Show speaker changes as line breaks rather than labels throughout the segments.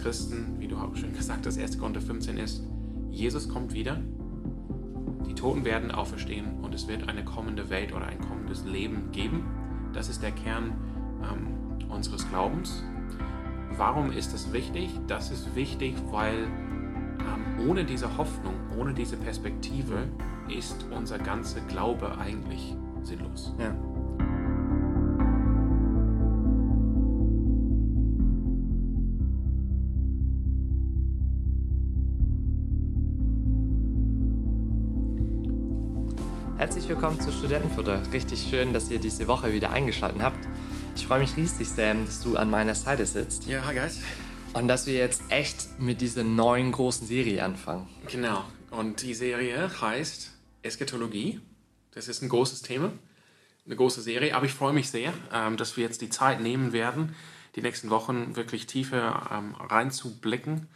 Christen, wie du auch schon gesagt hast, 1. Korinther 15 ist, Jesus kommt wieder, die Toten werden auferstehen und es wird eine kommende Welt oder ein kommendes Leben geben. Das ist der Kern ähm, unseres Glaubens. Warum ist das wichtig? Das ist wichtig, weil ähm, ohne diese Hoffnung, ohne diese Perspektive ist unser ganzer Glaube eigentlich sinnlos.
Ja. Herzlich willkommen zu Studentenfutter. Richtig schön, dass ihr diese Woche wieder eingeschaltet habt. Ich freue mich riesig, Sam, dass du an meiner Seite sitzt.
Ja, hi guys.
Und dass wir jetzt echt mit dieser neuen großen Serie anfangen.
Genau. Und die Serie heißt Eschatologie. Das ist ein großes Thema, eine große Serie. Aber ich freue mich sehr, ähm, dass wir jetzt die Zeit nehmen werden, die nächsten Wochen wirklich tiefer ähm, reinzublicken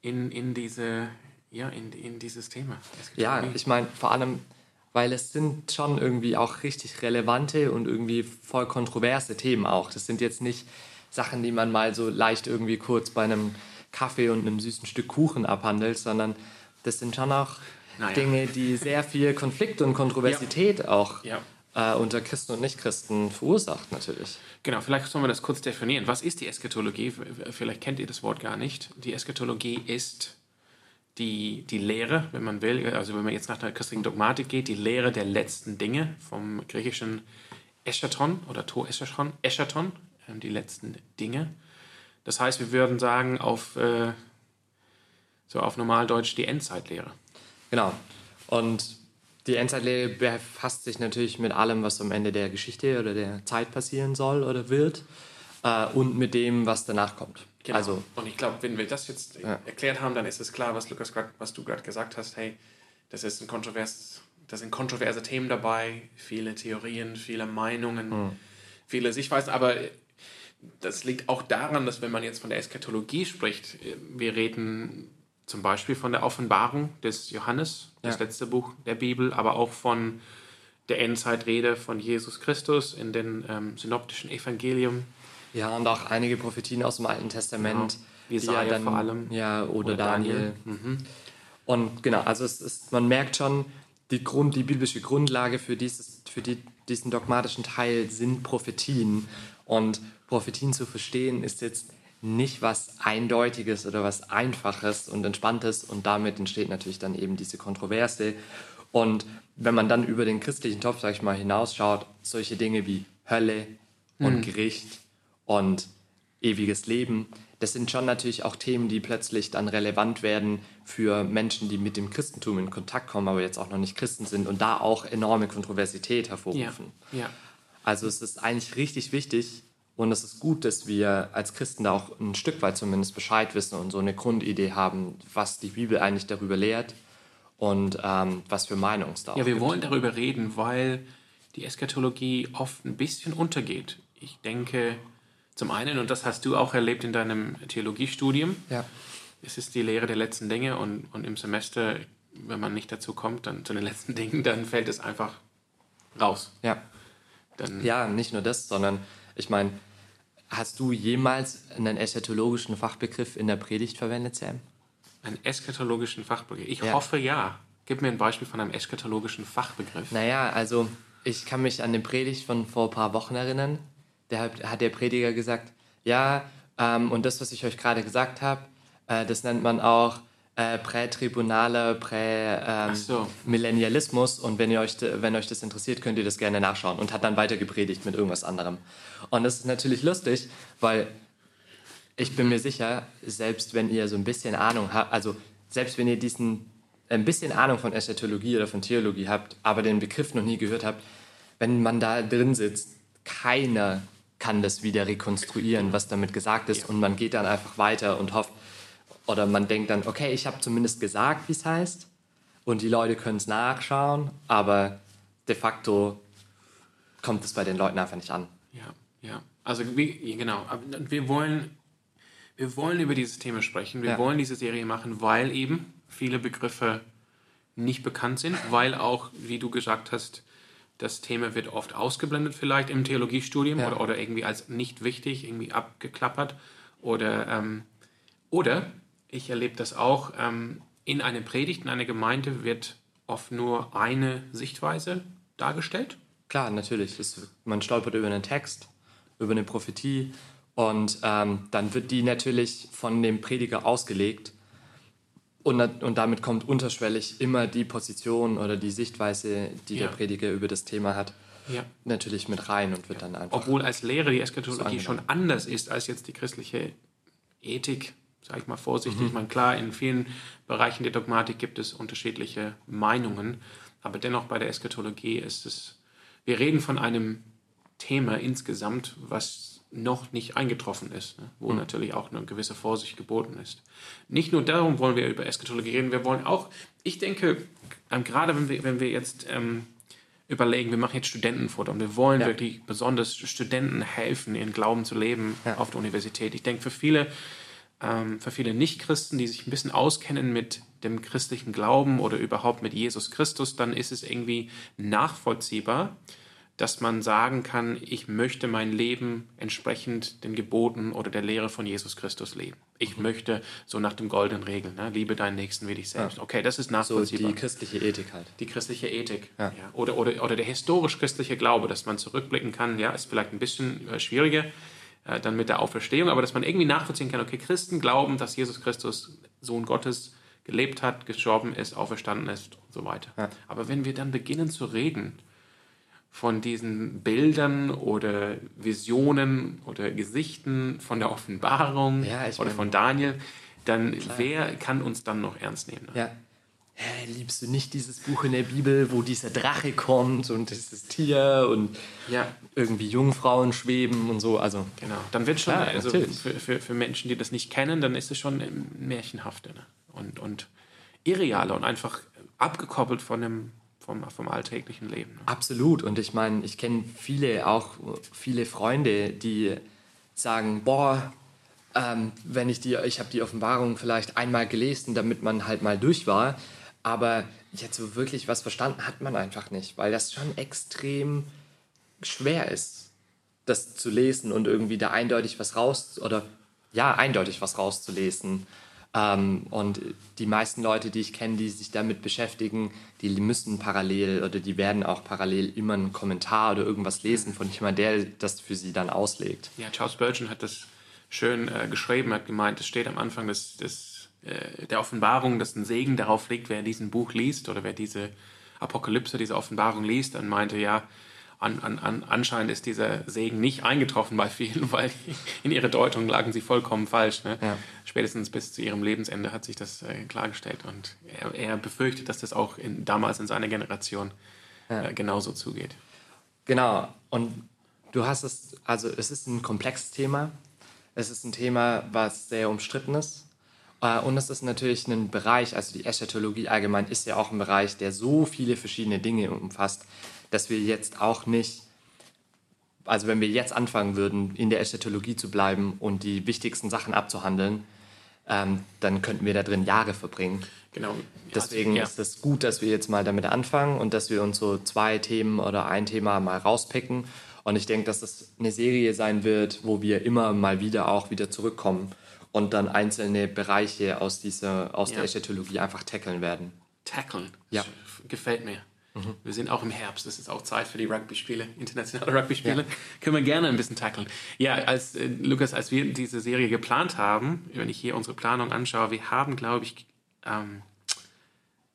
in, in, diese, ja, in, in dieses Thema.
Ja,
Eschatologie.
ich meine, vor allem, weil es sind schon irgendwie auch richtig relevante und irgendwie voll kontroverse Themen auch. Das sind jetzt nicht Sachen, die man mal so leicht irgendwie kurz bei einem Kaffee und einem süßen Stück Kuchen abhandelt, sondern das sind schon auch
Naja.
Dinge, die sehr viel Konflikt und Kontroversität auch
Ja.
äh, unter Christen und Nichtchristen verursacht natürlich.
Genau, vielleicht sollen wir das kurz definieren. Was ist die Eschatologie? Vielleicht kennt ihr das Wort gar nicht. Die Eschatologie ist die, die Lehre, wenn man will, also wenn man jetzt nach der christlichen Dogmatik geht, die Lehre der letzten Dinge vom griechischen Eschaton oder To Eschaton, Eschaton ähm, die letzten Dinge. Das heißt, wir würden sagen auf, äh, so auf Normaldeutsch die Endzeitlehre.
Genau. Und die Endzeitlehre befasst sich natürlich mit allem, was am Ende der Geschichte oder der Zeit passieren soll oder wird äh, und mit dem, was danach kommt.
Genau.
Also,
und ich glaube, wenn wir das jetzt
Ja.
erklärt haben, dann ist es klar, was Lukas grad, was du gerade gesagt hast. Hey, das ist ein kontrovers, da sind kontroverse Themen dabei, viele Theorien, viele Meinungen,
Hm.
viele Sichtweisen. Aber das liegt auch daran, dass wenn man jetzt von der Eschatologie spricht, wir reden zum Beispiel von der Offenbarung des Johannes, das
Ja.
letzte Buch der Bibel, aber auch von der Endzeitrede von Jesus Christus in den ähm, synoptischen Evangelium.
Ja, und auch einige Prophetien aus dem Alten Testament.
Genau. Jesaja vor allem.
Ja, oder,
Oder
Daniel.
Daniel. Mhm.
Und genau, also es ist, man merkt schon, die, Grund, die biblische Grundlage für, dieses, für die, diesen dogmatischen Teil sind Prophetien. Und Prophetien zu verstehen ist jetzt nicht was Eindeutiges oder was Einfaches und Entspanntes. Und damit entsteht natürlich dann eben diese Kontroverse. Und wenn man dann über den christlichen Topf, sag ich mal, hinausschaut, solche Dinge wie Hölle und Gericht und ewiges Leben, das sind schon natürlich auch Themen, die plötzlich dann relevant werden für Menschen, die mit dem Christentum in Kontakt kommen, aber jetzt auch noch nicht Christen sind und da auch enorme Kontroversität
Ja,
hervorrufen.
ja.
Also es ist eigentlich richtig wichtig und es ist gut, dass wir als Christen da auch ein Stück weit zumindest Bescheid wissen und so eine Grundidee haben, was die Bibel eigentlich darüber lehrt und ähm, was für Meinungen es da
Ja, wir
gibt.
wollen darüber reden, weil die Eschatologie oft ein bisschen untergeht. Ich denke, zum einen, und das hast du auch erlebt in deinem Theologiestudium,
Ja.
es ist die Lehre der letzten Dinge und, und im Semester, wenn man nicht dazu kommt, dann zu den letzten Dingen, dann fällt es einfach raus.
Ja.
Dann,
Ja, nicht nur das, sondern ich meine, hast du jemals einen eschatologischen Fachbegriff in der Predigt verwendet, Sam?
Einen eschatologischen Fachbegriff. Ich
Ja.
hoffe ja. Gib mir ein Beispiel von einem eschatologischen Fachbegriff.
Naja, also ich kann mich an eine Predigt von vor ein paar Wochen erinnern. Da hat, hat der Prediger gesagt, ja, ähm, und das, was ich euch gerade gesagt habe, äh, das nennt man auch äh, prätribunaler
Ach so.
Prä-Millennialismus. und wenn, ihr euch, wenn euch das interessiert, könnt ihr das gerne nachschauen. Und hat dann weiter gepredigt mit irgendwas anderem. Und das ist natürlich lustig, weil ich bin mir sicher, selbst wenn ihr so ein bisschen Ahnung habt, also selbst wenn ihr diesen ein bisschen Ahnung von Eschatologie oder von Theologie habt, aber den Begriff noch nie gehört habt, wenn man da drin sitzt, keiner kann das wieder rekonstruieren, was damit gesagt ist und man geht dann einfach weiter und hofft, oder man denkt dann, okay, ich habe zumindest gesagt, wie es heißt und die Leute können es nachschauen, aber de facto kommt es bei den Leuten einfach nicht an.
Ja, ja. Also wie, genau. Wir wollen, wir wollen über dieses Thema sprechen. Wir
Ja.
wollen diese Serie machen, weil eben viele Begriffe nicht bekannt sind, weil auch, wie du gesagt hast, das Thema wird oft ausgeblendet vielleicht im Theologiestudium
Ja.
oder, oder irgendwie als nicht wichtig irgendwie abgeklappert oder ähm, Oder ich erlebe das auch, ähm, in einer Predigt, in einer Gemeinde wird oft nur eine Sichtweise dargestellt.
Klar, natürlich. Das, man stolpert über einen Text, über eine Prophetie und ähm, dann wird die natürlich von dem Prediger ausgelegt und, und damit kommt unterschwellig immer die Position oder die Sichtweise, die ja. der Prediger über das Thema hat, ja. natürlich mit rein und wird ja. dann einfach.
Obwohl als Lehre die Eschatologie schon anders ist als jetzt die christliche Ethik, sage ich mal vorsichtig. Mhm. Ich meine, klar, in vielen Bereichen der Dogmatik gibt es unterschiedliche Meinungen, aber dennoch bei der Eschatologie ist es, wir reden von einem Thema insgesamt, was noch nicht eingetroffen ist, ne? wo mhm. natürlich auch eine gewisse Vorsicht geboten ist. Nicht nur darum wollen wir über Eschatologie reden, wir wollen auch, ich denke, ähm, gerade wenn wir, wenn wir jetzt ähm, überlegen, wir machen jetzt Studentenfoto und wir wollen ja. wirklich besonders Studenten helfen, ihren Glauben zu leben ja. auf der Universität. Ich denke, für viele, ähm, für viele Nichtchristen, die sich ein bisschen auskennen mit dem christlichen Glauben oder überhaupt mit Jesus Christus, dann ist es irgendwie nachvollziehbar, dass man sagen kann, ich möchte mein Leben entsprechend den Geboten oder der Lehre von Jesus Christus leben. Ich mhm. möchte so nach dem goldenen Regeln, ne? liebe deinen Nächsten wie dich selbst. Ja. Okay, das ist nachvollziehbar.
So die christliche Ethik halt.
Die christliche Ethik. Ja. ja. Oder, oder, oder der historisch-christliche Glaube, dass man zurückblicken kann, ja, ist vielleicht ein bisschen äh, schwieriger äh, dann mit der Auferstehung, aber dass man irgendwie nachvollziehen kann, okay, Christen glauben, dass Jesus Christus Sohn Gottes gelebt hat, gestorben ist, auferstanden ist und so weiter. Ja. Aber wenn wir dann beginnen zu reden, von diesen Bildern oder Visionen oder Gesichten von der Offenbarung ja, oder von Daniel, dann klar. wer kann uns dann noch ernst nehmen?
Ja. Hä, liebst du nicht dieses Buch in der Bibel, wo dieser Drache kommt und dieses Tier und ja. irgendwie Jungfrauen schweben und so? Also
genau, dann wird schon, klar, also für, für, für, Menschen, die das nicht kennen, dann ist es schon märchenhafter ne? und, und irrealer und einfach abgekoppelt von einem vom, vom alltäglichen Leben.
Absolut. Und ich meine, ich kenne viele, auch viele Freunde, die sagen, boah, ähm, wenn ich die, ich habe die Offenbarung vielleicht einmal gelesen, damit man halt mal durch war, aber jetzt so wirklich was verstanden hat man einfach nicht, weil das schon extrem schwer ist, das zu lesen und irgendwie da eindeutig was raus oder ja, eindeutig was rauszulesen. Ähm, und die meisten Leute, die ich kenne, die sich damit beschäftigen, die müssen parallel oder die werden auch parallel immer einen Kommentar oder irgendwas lesen von jemandem, der das für sie dann auslegt.
Ja, Charles Spurgeon hat das schön äh, geschrieben, hat gemeint, es steht am Anfang des, des, äh, der Offenbarung, dass ein Segen darauf liegt, wer diesen Buch liest oder wer diese Apokalypse, diese Offenbarung liest, dann meinte ja, an, an, an, anscheinend ist dieser Segen nicht eingetroffen bei vielen, weil in ihrer Deutung lagen sie vollkommen falsch. Ne? Ja. Spätestens bis zu ihrem Lebensende hat sich das äh, klargestellt und er, er, befürchtet, dass das auch in, damals in seiner Generation äh, genauso zugeht.
Genau, und du hast es, also es ist ein komplexes Thema, es ist ein Thema, was sehr umstritten ist. Äh, und es ist natürlich ein Bereich, also die Eschatologie allgemein ist ja auch ein Bereich, der so viele verschiedene Dinge umfasst, dass wir jetzt auch nicht, also wenn wir jetzt anfangen würden, in der Eschatologie zu bleiben und die wichtigsten Sachen abzuhandeln, ähm, dann könnten wir da drin Jahre verbringen.
Genau.
Deswegen ja. ist es gut, dass wir jetzt mal damit anfangen und dass wir uns so zwei Themen oder ein Thema mal rauspicken. Und ich denke, dass das eine Serie sein wird, wo wir immer mal wieder auch wieder zurückkommen und dann einzelne Bereiche aus, dieser, aus ja. der Eschatologie einfach tackeln werden.
Tackeln? Ja. Gefällt mir. Mhm. Wir sind auch im Herbst, es ist auch Zeit für die Rugby-Spiele, internationale Rugby-Spiele. Ja. Können wir gerne ein bisschen tackeln. Ja, als äh, Lukas, als wir diese Serie geplant haben, wenn ich hier unsere Planung anschaue, wir haben, glaube ich, ähm,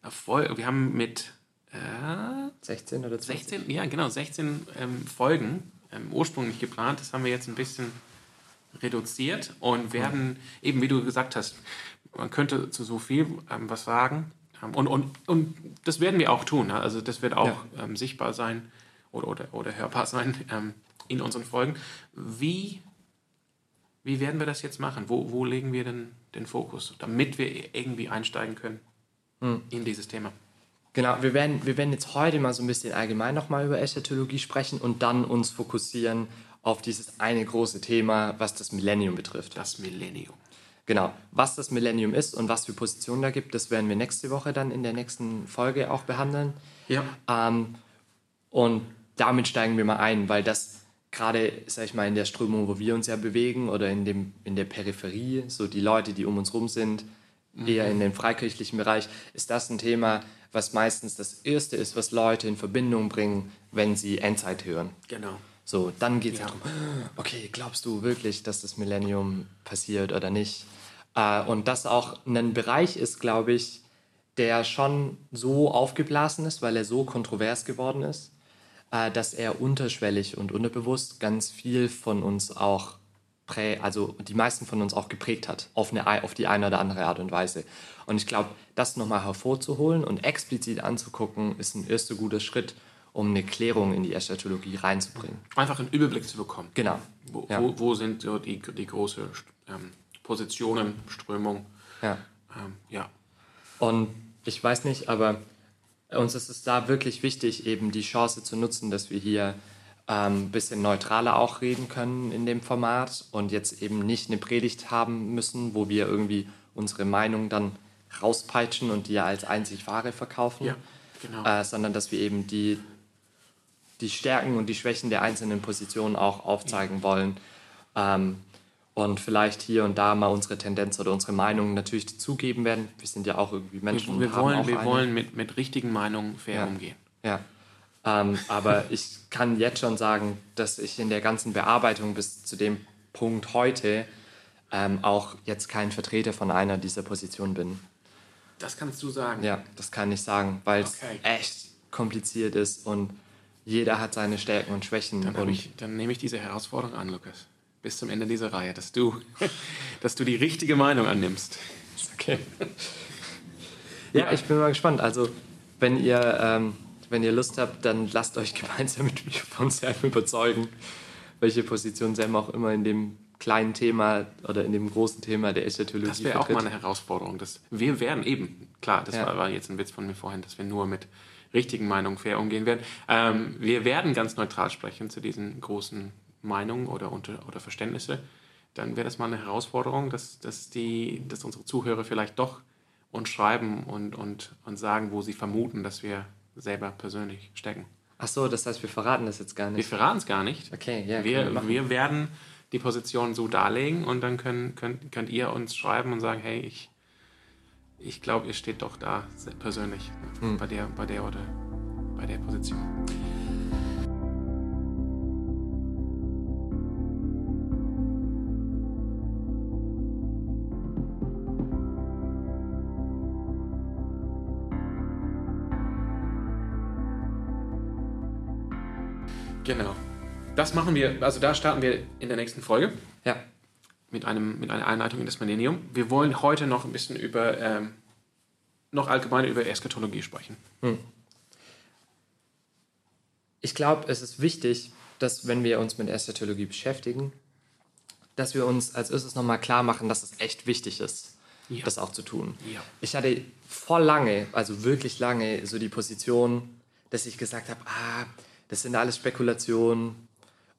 Erfolg, wir haben mit
äh, 16 oder 20?
16, ja, genau, 16 ähm, Folgen ähm, ursprünglich geplant. Das haben wir jetzt ein bisschen reduziert und werden, mhm. eben wie du gesagt hast, man könnte zu so viel ähm, was sagen. Und, und, und das werden wir auch tun. Also das wird auch ja. ähm, sichtbar sein oder, oder, oder hörbar sein ähm, in unseren Folgen. Wie, wie werden wir das jetzt machen? Wo, wo legen wir denn den Fokus, damit wir irgendwie einsteigen können hm. in dieses Thema?
Genau, wir werden, wir werden jetzt heute mal so ein bisschen allgemein nochmal über Eschatologie sprechen und dann uns fokussieren auf dieses eine große Thema, was das Millennium betrifft.
Das Millennium.
Genau, was das Millennium ist und was für Positionen da gibt, das werden wir nächste Woche dann in der nächsten Folge auch behandeln. Ja. Ähm, und damit steigen wir mal ein, weil das gerade, sag ich mal, in der Strömung, wo wir uns ja bewegen oder in, dem, in der Peripherie, so die Leute, die um uns rum sind, eher in dem freikirchlichen Bereich, ist das ein Thema, was meistens das Erste ist, was Leute in Verbindung bringen, wenn sie Endzeit hören.
Genau.
So, dann geht es
Ja.
darum, okay, glaubst du wirklich, dass das Millennium passiert oder nicht? Äh, und das auch ein Bereich ist, glaube ich, der schon so aufgeblasen ist, weil er so kontrovers geworden ist, äh, dass er unterschwellig und unterbewusst ganz viel von uns auch prä, also die meisten von uns auch geprägt hat, auf, eine, auf die eine oder andere Art und Weise. Und ich glaube, das nochmal hervorzuholen und explizit anzugucken, ist ein erster guter Schritt, um eine Klärung in die Eschatologie reinzubringen.
Einfach einen Überblick zu bekommen.
Genau.
Wo,
Ja.
wo, wo sind so die, die großen ähm, Positionen, Strömung?
Ja.
Ähm, ja.
Und ich weiß nicht, aber uns ist es da wirklich wichtig, eben die Chance zu nutzen, dass wir hier ein ähm, bisschen neutraler auch reden können in dem Format und jetzt eben nicht eine Predigt haben müssen, wo wir irgendwie unsere Meinung dann rauspeitschen und die ja als einzig wahre verkaufen,
Ja, genau.
äh, sondern dass wir eben die, die Stärken und die Schwächen der einzelnen Positionen auch aufzeigen wollen. Ähm, und vielleicht hier und da mal unsere Tendenz oder unsere Meinung natürlich dazugeben werden. Wir sind ja auch irgendwie Menschen.
wir
und
wir
haben
wollen, wir
eine.
wollen mit, mit richtigen Meinungen fair
Ja.
umgehen.
Ja. Ähm, aber ich kann jetzt schon sagen, dass ich in der ganzen Bearbeitung bis zu dem Punkt heute ähm, auch jetzt kein Vertreter von einer dieser Positionen bin.
Das kannst du sagen.
Ja, das kann ich sagen, weil es
Okay.
echt kompliziert ist und jeder hat seine Stärken und Schwächen.
Dann,
und
ich, dann nehme ich diese Herausforderung an, Lukas. Bis zum Ende dieser Reihe, dass du, dass du die richtige Meinung annimmst.
Okay. ja, ich bin mal gespannt. Also, wenn ihr, ähm, wenn ihr Lust habt, dann lasst euch gemeinsam mit mir von Sam überzeugen, welche Position Sam auch immer in dem kleinen Thema oder in dem großen Thema der Eschatologie
Das wäre auch mal eine Herausforderung. Dass wir werden eben, klar, das
Ja.
war, jetzt ein Witz von mir vorhin, dass wir nur mit richtigen Meinungen fair umgehen werden. Ähm, wir werden ganz neutral sprechen zu diesen großen Meinungen oder, unter, oder Verständnisse. Dann wäre das mal eine Herausforderung, dass, dass, die, dass unsere Zuhörer vielleicht doch uns schreiben und, und, und sagen, wo sie vermuten, dass wir selber persönlich stecken.
Ach so, das heißt, wir verraten das jetzt gar
Wir
nicht.
verraten es gar nicht.
Okay, ja.
Wir,
machen.
wir werden die Position so darlegen und dann können, könnt, könnt ihr uns schreiben und sagen, hey, ich, ich glaube, ihr steht doch da persönlich
Hm.
bei, der, bei der oder bei der Position. Das machen wir, also da starten wir in der nächsten Folge
Ja,
mit, einem, mit einer Einleitung in das Millennium. Wir wollen heute noch ein bisschen über, ähm, noch allgemein über Eschatologie sprechen.
ich glaube, es ist wichtig, dass wenn wir uns mit Eschatologie beschäftigen, dass wir uns als erstes nochmal klar machen, dass es echt wichtig ist,
Ja.
das auch zu tun.
Ja.
Ich hatte voll lange, also wirklich lange, so die Position, dass ich gesagt habe, ah, das sind alles Spekulationen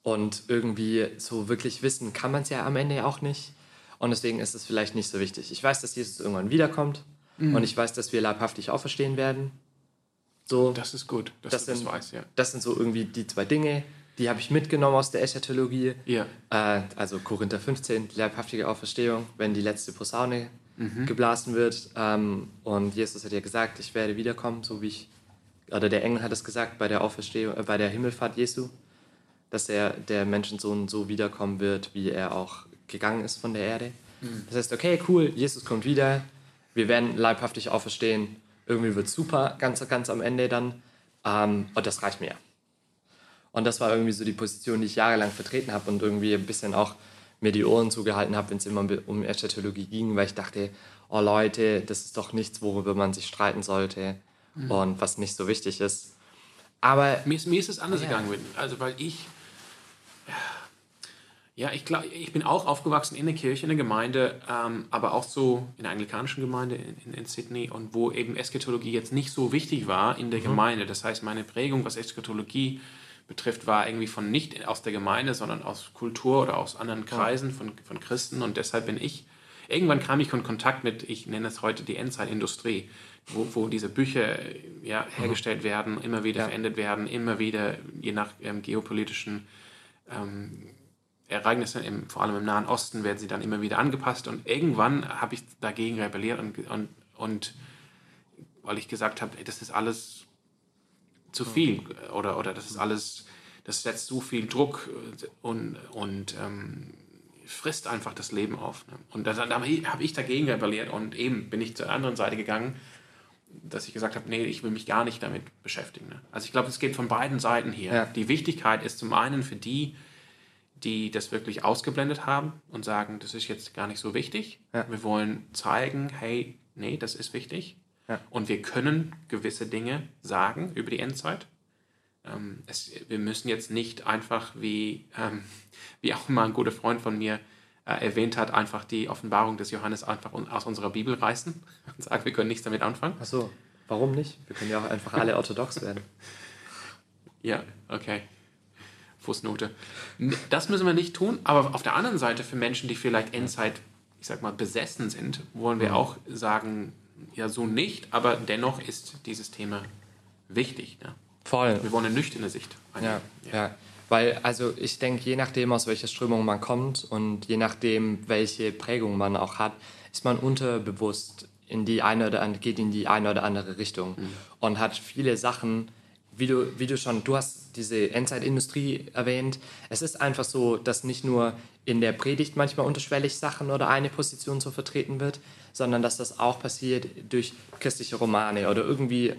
und irgendwie so wirklich wissen kann man es ja am Ende ja auch nicht. Und deswegen ist es vielleicht nicht so wichtig. Ich weiß, dass Jesus irgendwann wiederkommt und ich weiß, dass wir leibhaftig auferstehen werden. So,
Das ist gut, dass
Das
du das
sind-
weißt, ja.
das sind so irgendwie die zwei Dinge, die habe ich mitgenommen aus der Eschatologie.
Ja.
Äh, also Korinther 15, die leibhaftige Auferstehung, wenn die letzte Posaune geblasen wird. Ähm, und Jesus hat ja gesagt, ich werde wiederkommen, so wie ich, oder der Engel hat es gesagt bei der Auferstehung, äh, bei der Himmelfahrt Jesu, dass er der Menschensohn so wiederkommen wird, wie er auch gegangen ist von der Erde. Das heißt, okay, cool, Jesus kommt wieder, wir werden leibhaftig auferstehen, irgendwie wird super, ganz, ganz am Ende dann. Ähm, und das reicht mir. Und das war irgendwie so die Position, die ich jahrelang vertreten habe und irgendwie ein bisschen auch mir die Ohren zugehalten habe, wenn es immer um Eschatologie ging, weil ich dachte, oh Leute, das ist doch nichts, worüber man sich streiten sollte und was nicht so wichtig ist. Aber
Mir ist, mir ist es anders
Ja.
gegangen, also weil ich, ja, ich glaube, ich bin auch aufgewachsen in der Kirche, in der Gemeinde, ähm, aber auch so in der anglikanischen Gemeinde in, in, in Sydney und wo eben Eschatologie jetzt nicht so wichtig war in der Gemeinde. Das heißt, meine Prägung, was Eschatologie betrifft, war irgendwie von nicht aus der Gemeinde, sondern aus Kultur oder aus anderen Kreisen von, von Christen und deshalb bin ich, irgendwann kam ich in Kontakt mit, ich nenne es heute die Endzeitindustrie, wo, wo diese Bücher ja, hergestellt werden, immer wieder
Ja.
verändert werden, immer wieder je nach ähm, geopolitischen ähm, Ereignisse, im, vor allem im Nahen Osten, werden sie dann immer wieder angepasst. Und irgendwann habe ich dagegen rebelliert und, und, und weil ich gesagt habe, das ist alles zu viel oder, oder das ist alles, das setzt so viel Druck und, und ähm, frisst einfach das Leben auf. Ne? Und dann, dann habe ich dagegen rebelliert und eben bin ich zur anderen Seite gegangen, dass ich gesagt habe, nee, ich will mich gar nicht damit beschäftigen. Ne? Also ich glaube, es geht von beiden Seiten hier. Ja. Die Wichtigkeit ist zum einen für die, die das wirklich ausgeblendet haben und sagen, das ist jetzt gar nicht so wichtig. Ja. Wir wollen zeigen, hey, nee, das ist wichtig. Ja. Und wir können gewisse Dinge sagen über die Endzeit. Ähm, es, wir müssen jetzt nicht einfach, wie, ähm, wie auch mal ein guter Freund von mir äh, erwähnt hat, einfach die Offenbarung des Johannes einfach aus unserer Bibel reißen und sagen, wir können nichts damit anfangen.
Ach so, warum nicht? Wir können ja auch einfach alle orthodox werden.
Ja, okay. Fußnote. Das müssen wir nicht tun, aber auf der anderen Seite für Menschen, die vielleicht Endzeit, ich sag mal, besessen sind, wollen wir mhm. auch sagen, ja, so nicht, aber dennoch ist dieses Thema wichtig. Ne?
Voll.
Wir wollen eine nüchterne Sicht.
Ja, ja, ja. Weil, also ich denke, je nachdem, aus welcher Strömung man kommt und je nachdem, welche Prägung man auch hat, ist man unterbewusst in die eine oder andere, geht in die eine oder andere Richtung mhm. und hat viele Sachen, wie du, wie du schon, du hast diese Endzeitindustrie erwähnt. Es ist einfach so, dass nicht nur in der Predigt manchmal unterschwellig Sachen oder eine Position so vertreten wird, sondern dass das auch passiert durch christliche Romane oder irgendwie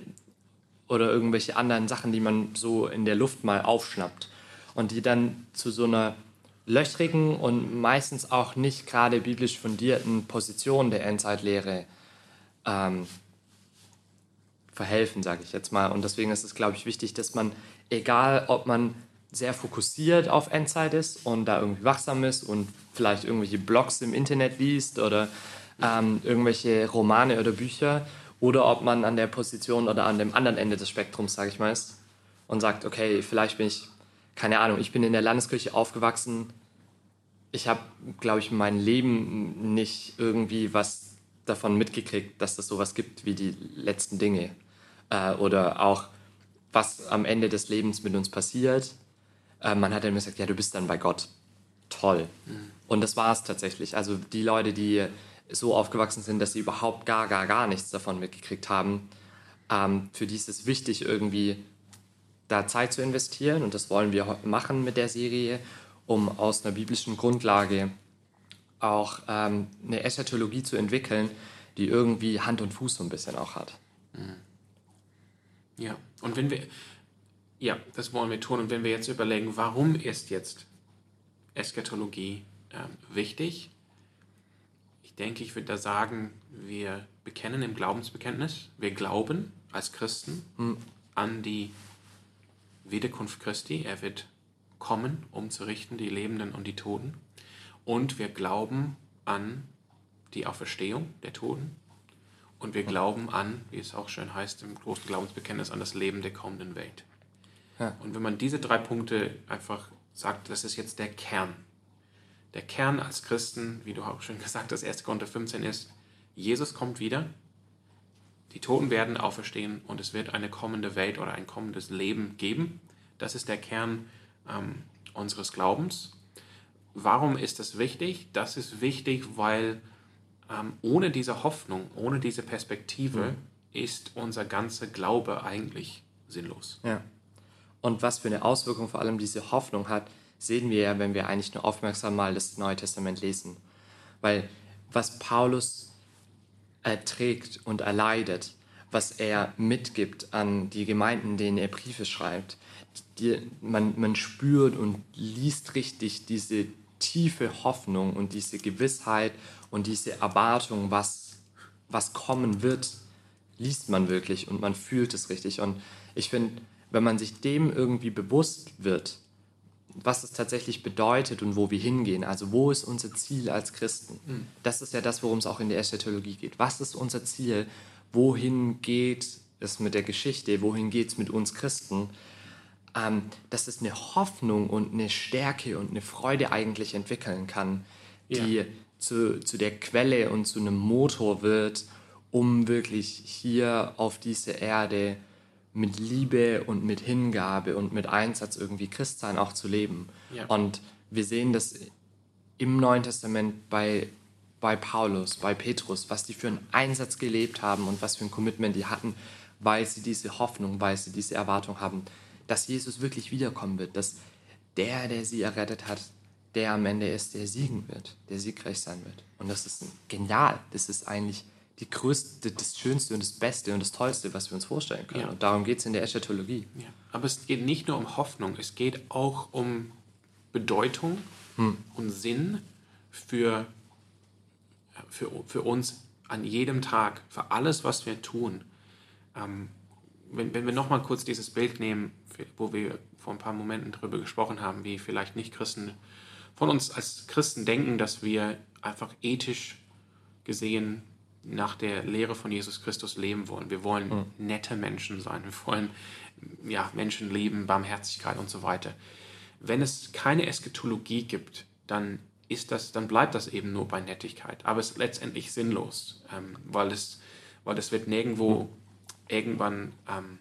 oder irgendwelche anderen Sachen, die man so in der Luft mal aufschnappt und die dann zu so einer löchrigen und meistens auch nicht gerade biblisch fundierten Position der Endzeitlehre ähm, verhelfen, sage ich jetzt mal. Und deswegen ist es, glaube ich, wichtig, dass man, egal ob man sehr fokussiert auf Endzeit ist und da irgendwie wachsam ist und vielleicht irgendwelche Blogs im Internet liest oder ähm, irgendwelche Romane oder Bücher, oder ob man an der Position oder an dem anderen Ende des Spektrums, sage ich mal, ist und sagt, okay, vielleicht bin ich, keine Ahnung, ich bin in der Landeskirche aufgewachsen, ich habe, glaube ich, mein Leben nicht irgendwie was davon mitgekriegt, dass es sowas gibt wie die letzten Dinge äh, oder auch was am Ende des Lebens mit uns passiert. Äh, man hat dann gesagt, ja, du bist dann bei Gott. Toll. Mhm. Und das war es tatsächlich. Also die Leute, die so aufgewachsen sind, dass sie überhaupt gar, gar, gar nichts davon mitgekriegt haben. Ähm, für die ist es wichtig, irgendwie da Zeit zu investieren und das wollen wir machen mit der Serie, um aus einer biblischen Grundlage auch ähm, eine Eschatologie zu entwickeln, die irgendwie Hand und Fuß so ein bisschen auch hat. Mhm.
Ja, und wenn wir, ja, das wollen wir tun. Und wenn wir jetzt überlegen, warum ist jetzt Eschatologie äh, wichtig? Ich denke, ich würde da sagen, wir bekennen im Glaubensbekenntnis, wir glauben als Christen mhm. an die Wiederkunft Christi. Er wird kommen, um zu richten die Lebenden und die Toten. Und wir glauben an die Auferstehung der Toten. Und wir glauben an, wie es auch schön heißt im großen Glaubensbekenntnis, an das Leben der kommenden Welt. Ja. Und wenn man diese drei Punkte einfach sagt, das ist jetzt der Kern der Kern als Christen, wie du auch schon gesagt hast, 1. Korinther 15 ist, Jesus kommt wieder, die Toten werden auferstehen und es wird eine kommende Welt oder ein kommendes Leben geben. Das ist der Kern ähm, unseres Glaubens. Warum ist das wichtig? Das ist wichtig, weil ähm, ohne diese Hoffnung, ohne diese Perspektive mhm. ist unser ganzer Glaube eigentlich sinnlos.
Ja. Und was für eine Auswirkung vor allem diese Hoffnung hat, sehen wir ja, wenn wir eigentlich nur aufmerksam mal das Neue Testament lesen. Weil was Paulus erträgt und erleidet, was er mitgibt an die Gemeinden, denen er Briefe schreibt, die, man, man spürt und liest richtig diese tiefe Hoffnung und diese Gewissheit und diese Erwartung, was, was kommen wird, liest man wirklich und man fühlt es richtig. Und ich finde, wenn man sich dem irgendwie bewusst wird, was es tatsächlich bedeutet und wo wir hingehen. Also wo ist unser Ziel als Christen? Mhm. Das ist ja das, worum es auch in der Eschatologie geht. Was ist unser Ziel? Wohin geht es mit der Geschichte? Wohin geht es mit uns Christen? Ähm, dass es eine Hoffnung und eine Stärke und eine Freude eigentlich entwickeln kann, die ja. Zu, zu der Quelle und zu einem Motor wird, um wirklich hier auf dieser Erde mit Liebe und mit Hingabe und mit Einsatz irgendwie Christsein auch zu leben. Ja. Und wir sehen das im Neuen Testament bei, bei Paulus, bei Petrus, was die für einen Einsatz gelebt haben und was für ein Commitment die hatten, weil sie diese Hoffnung, weil sie diese Erwartung haben, dass Jesus wirklich wiederkommen wird, dass der, der sie errettet hat, der am Ende ist, der siegen wird, der siegreich sein wird. Und das ist genial. Das ist eigentlich die größte, das Schönste und das Beste und das Tollste, was wir uns vorstellen können. Ja. Und darum geht es in der Eschatologie.
Ja. Aber es geht nicht nur um Hoffnung, es geht auch um Bedeutung hm. und Sinn für, für, für uns an jedem Tag, für alles, was wir tun. Ähm, wenn, wenn wir nochmal kurz dieses Bild nehmen, wo wir vor ein paar Momenten darüber gesprochen haben, wie vielleicht Nicht-Christen von uns als Christen denken, dass wir einfach ethisch gesehen nach der Lehre von Jesus Christus leben wollen. Wir wollen mhm. nette Menschen sein. Wir wollen ja, Menschen lieben, Barmherzigkeit und so weiter. Wenn es keine Eschatologie gibt, dann ist das, dann bleibt das eben nur bei Nettigkeit. Aber es ist letztendlich sinnlos, ähm, weil, es, weil es wird nirgendwo mhm. irgendwann ähm,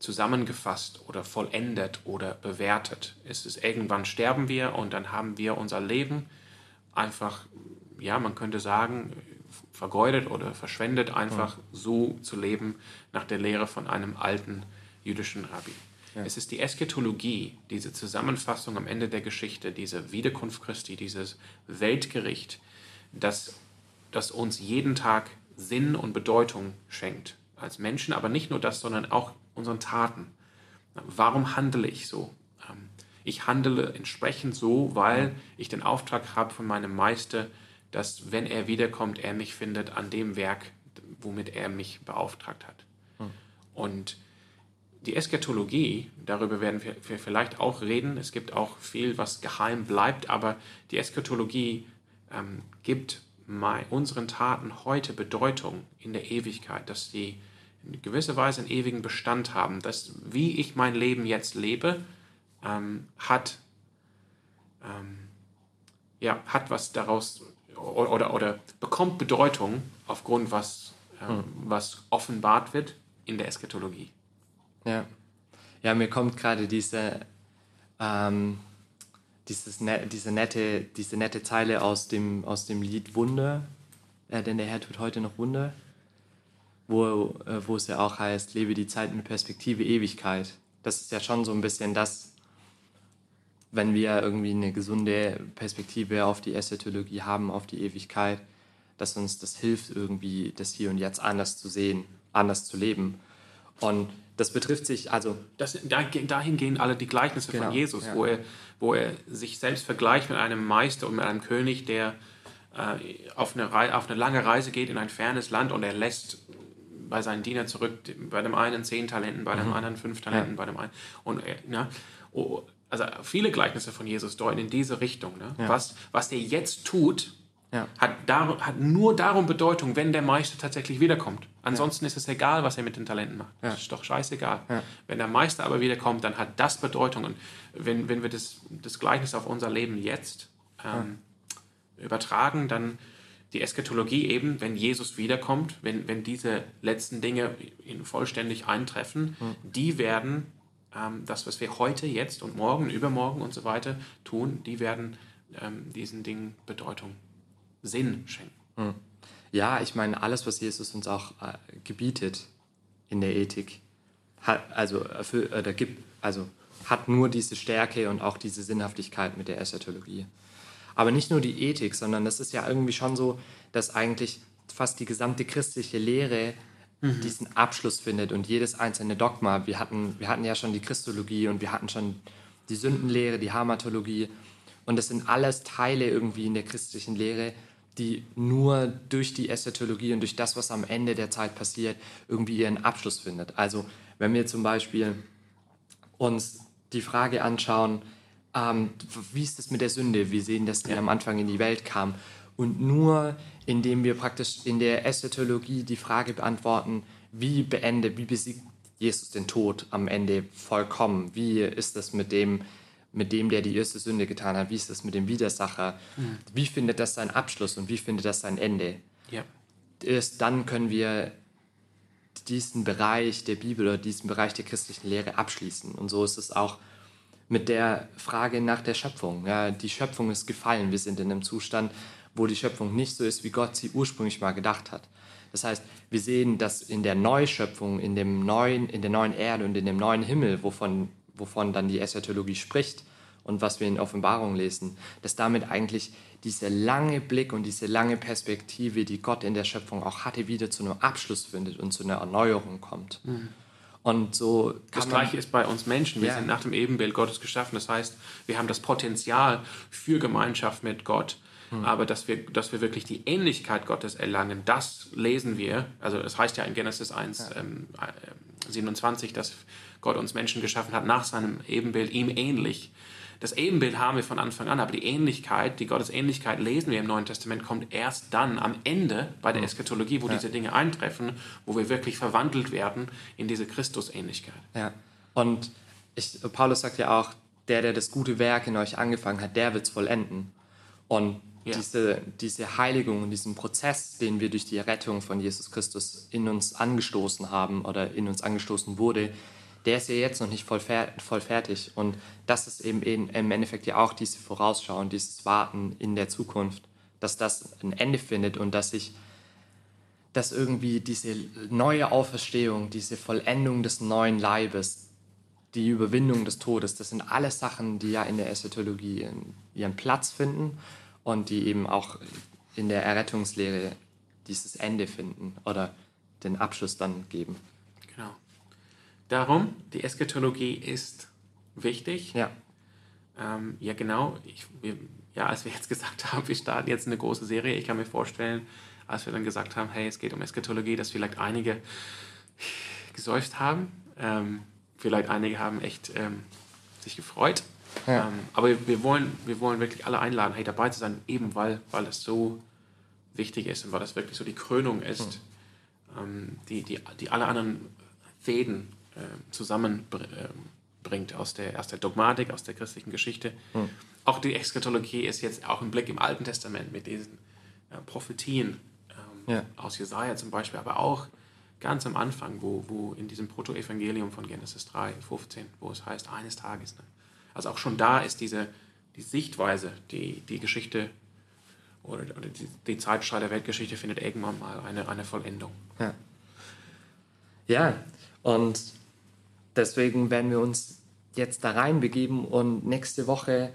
zusammengefasst oder vollendet oder bewertet. Es ist irgendwann sterben wir und dann haben wir unser Leben einfach, ja, man könnte sagen, vergeudet oder verschwendet, einfach ja. so zu leben nach der Lehre von einem alten jüdischen Rabbi. Ja. Es ist die Eschatologie, diese Zusammenfassung am Ende der Geschichte, diese Wiederkunft Christi, dieses Weltgericht, das, das uns jeden Tag Sinn und Bedeutung schenkt als Menschen, aber nicht nur das, sondern auch unseren Taten. Warum handle ich so? Ähm, ich handle entsprechend so, weil ich den Auftrag habe von meinem Meister, dass wenn er wiederkommt, er mich findet an dem Werk, womit er mich beauftragt hat. Hm. Und die Eschatologie, darüber werden wir vielleicht auch reden, es gibt auch viel, was geheim bleibt, aber die Eschatologie ähm, gibt unseren Taten heute Bedeutung in der Ewigkeit, dass sie in gewisser Weise einen ewigen Bestand haben. Dass, wie ich mein Leben jetzt lebe, ähm, hat, ähm, ja, hat was daraus oder, oder, oder, bekommt Bedeutung aufgrund was, ähm, hm. was offenbart wird in der Eschatologie.
Ja, ja mir kommt gerade diese, ähm, dieses ne diese, nette, diese nette Zeile aus dem, aus dem Lied Wunder, äh, denn der Herr tut heute noch Wunder wo, äh, wo es ja auch heißt, lebe die Zeit mit Perspektive Ewigkeit. Das ist ja schon so ein bisschen das, wenn wir irgendwie eine gesunde Perspektive auf die Eschatologie haben, auf die Ewigkeit, dass uns das hilft, irgendwie das Hier und Jetzt anders zu sehen, anders zu leben. Und das betrifft sich, also.
Das, dahin gehen alle die Gleichnisse genau, von Jesus, ja. wo, er, wo er sich selbst vergleicht mit einem Meister und mit einem König, der äh, auf, eine, auf eine lange Reise geht in ein fernes Land und er lässt bei seinen Dienern zurück, bei dem einen zehn Talenten, bei dem mhm. anderen fünf Talenten, ja. bei dem einen. Und, äh, ja, oh, also viele Gleichnisse von Jesus deuten in diese Richtung. Ne? Ja. Was, was der jetzt tut, ja. hat, dar, hat nur darum Bedeutung, wenn der Meister tatsächlich wiederkommt. Ansonsten ja. ist es egal, was er mit den Talenten macht. Ja. Das ist doch scheißegal. Wenn der Meister aber wiederkommt, dann hat das Bedeutung. Und wenn, wenn wir das, das Gleichnis auf unser Leben jetzt ähm, übertragen, dann die Eschatologie eben, wenn Jesus wiederkommt, wenn, wenn diese letzten Dinge vollständig eintreffen, mhm. die werden ähm, das, was wir heute, jetzt und morgen, übermorgen und so weiter tun, die werden ähm, diesen Dingen Bedeutung, Sinn schenken. Mhm.
Ja, ich meine, alles, was Jesus uns auch äh, gebietet in der Ethik, hat, also, erfüll, äh, gibt, also hat nur diese Stärke und auch diese Sinnhaftigkeit mit der Eschatologie. Aber nicht nur die Ethik, sondern das ist ja irgendwie schon so, dass eigentlich fast die gesamte christliche Lehre mhm. diesen Abschluss findet und jedes einzelne Dogma. Wir hatten, wir hatten ja schon die Christologie und wir hatten schon die Sündenlehre, die Hamatologie. Und das sind alles Teile irgendwie in der christlichen Lehre, die nur durch die Eschatologie und durch das, was am Ende der Zeit passiert, irgendwie ihren Abschluss findet. Also wenn wir zum Beispiel uns die Frage anschauen, ähm, wie ist das mit der Sünde? Wir sehen, dass die ja. am Anfang in die Welt kam. Und nur indem wir praktisch in der Eschatologie die Frage beantworten, wie beendet, wie besiegt Jesus den Tod am Ende vollkommen? Wie ist das mit dem, mit dem, der die erste Sünde getan hat? Wie ist das mit dem Widersacher? Mhm. Wie findet das seinen Abschluss und wie findet das sein Ende? Ja. Erst dann können wir diesen Bereich der Bibel oder diesen Bereich der christlichen Lehre abschließen. Und so ist es auch mit der Frage nach der Schöpfung. Ja, die Schöpfung ist gefallen. Wir sind in einem Zustand, wo die Schöpfung nicht so ist, wie Gott sie ursprünglich mal gedacht hat. Das heißt, wir sehen, dass in der Neuschöpfung, in, dem neuen, in der neuen Erde und in dem neuen Himmel, wovon, wovon dann die Eschatologie spricht und was wir in Offenbarung lesen, dass damit eigentlich dieser lange Blick und diese lange Perspektive, die Gott in der Schöpfung auch hatte, wieder zu einem Abschluss findet und zu einer Erneuerung kommt. Mhm.
Und so das Gleiche ist bei uns Menschen. Wir ja. sind nach dem Ebenbild Gottes geschaffen. Das heißt, wir haben das Potenzial für Gemeinschaft mit Gott. Mhm. Aber dass wir, dass wir wirklich die Ähnlichkeit Gottes erlangen, das lesen wir. Also es das heißt ja in Genesis 1, ja. ähm, 27, dass Gott uns Menschen geschaffen hat nach seinem Ebenbild, ihm ähnlich. Das Ebenbild haben wir von Anfang an, aber die Ähnlichkeit, die Gottes Ähnlichkeit lesen wir im Neuen Testament, kommt erst dann am Ende bei der Eschatologie, wo ja. diese Dinge eintreffen, wo wir wirklich verwandelt werden in diese Christusähnlichkeit.
Ja, und ich, Paulus sagt ja auch, der, der das gute Werk in euch angefangen hat, der wird es vollenden. Und ja. diese, diese Heiligung und diesen Prozess, den wir durch die Errettung von Jesus Christus in uns angestoßen haben oder in uns angestoßen wurde, der ist ja jetzt noch nicht voll, voll fertig. Und das ist eben im Endeffekt ja auch diese Vorausschau und dieses Warten in der Zukunft, dass das ein Ende findet und dass sich dass irgendwie diese neue Auferstehung, diese Vollendung des neuen Leibes, die Überwindung des Todes, das sind alles Sachen, die ja in der Eschatologie ihren Platz finden und die eben auch in der Errettungslehre dieses Ende finden oder den Abschluss dann geben.
Darum, die Eschatologie ist wichtig.
Ja.
Ähm, ja, genau. Ich, wir, ja, als wir jetzt gesagt haben, wir starten jetzt eine große Serie, ich kann mir vorstellen, als wir dann gesagt haben, hey, es geht um Eschatologie, dass vielleicht einige gesäuft haben. Ähm, vielleicht einige haben echt ähm, sich gefreut. Ja. Ähm, aber wir wollen, wir wollen wirklich alle einladen, hey, dabei zu sein, eben weil, weil es so wichtig ist und weil das wirklich so die Krönung ist, mhm. die, die, die alle anderen Fäden zusammenbringt aus der, aus der Dogmatik, aus der christlichen Geschichte. Mhm. Auch die Eschatologie ist jetzt auch ein Blick im Alten Testament mit diesen äh, Prophetien ähm, ja. aus Jesaja zum Beispiel, aber auch ganz am Anfang, wo, wo in diesem Protoevangelium von Genesis 3, 15, wo es heißt, eines Tages. Ne? Also auch schon da ist diese die Sichtweise, die, die Geschichte oder, oder die, die Zeitstrahl der Weltgeschichte findet irgendwann mal eine, eine Vollendung.
Ja. ja, und deswegen werden wir uns jetzt da reinbegeben und nächste Woche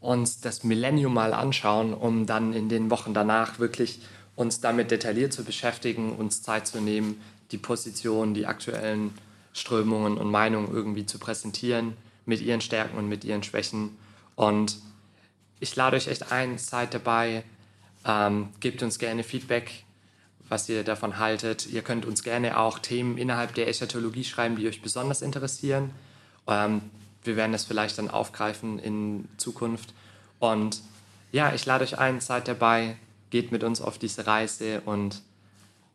uns das Millennium mal anschauen, um dann in den Wochen danach wirklich uns damit detailliert zu beschäftigen, uns Zeit zu nehmen, die Position, die aktuellen Strömungen und Meinungen irgendwie zu präsentieren, mit ihren Stärken und mit ihren Schwächen. Und ich lade euch echt ein, seid dabei, ähm, gebt uns gerne Feedback, was ihr davon haltet. Ihr könnt uns gerne auch Themen innerhalb der Eschatologie schreiben, die euch besonders interessieren. Ähm, wir werden das vielleicht dann aufgreifen in Zukunft. Und ja, ich lade euch ein, seid dabei, geht mit uns auf diese Reise und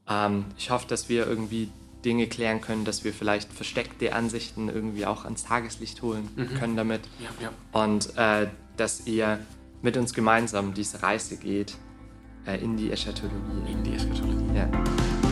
ähm, ich hoffe, dass wir irgendwie Dinge klären können, dass wir vielleicht versteckte Ansichten irgendwie auch ans Tageslicht holen mhm. können damit.
Ja, ja.
Und äh, dass ihr mit uns gemeinsam diese Reise geht äh, in die Eschatologie.
In die Eschatologie.
Ja.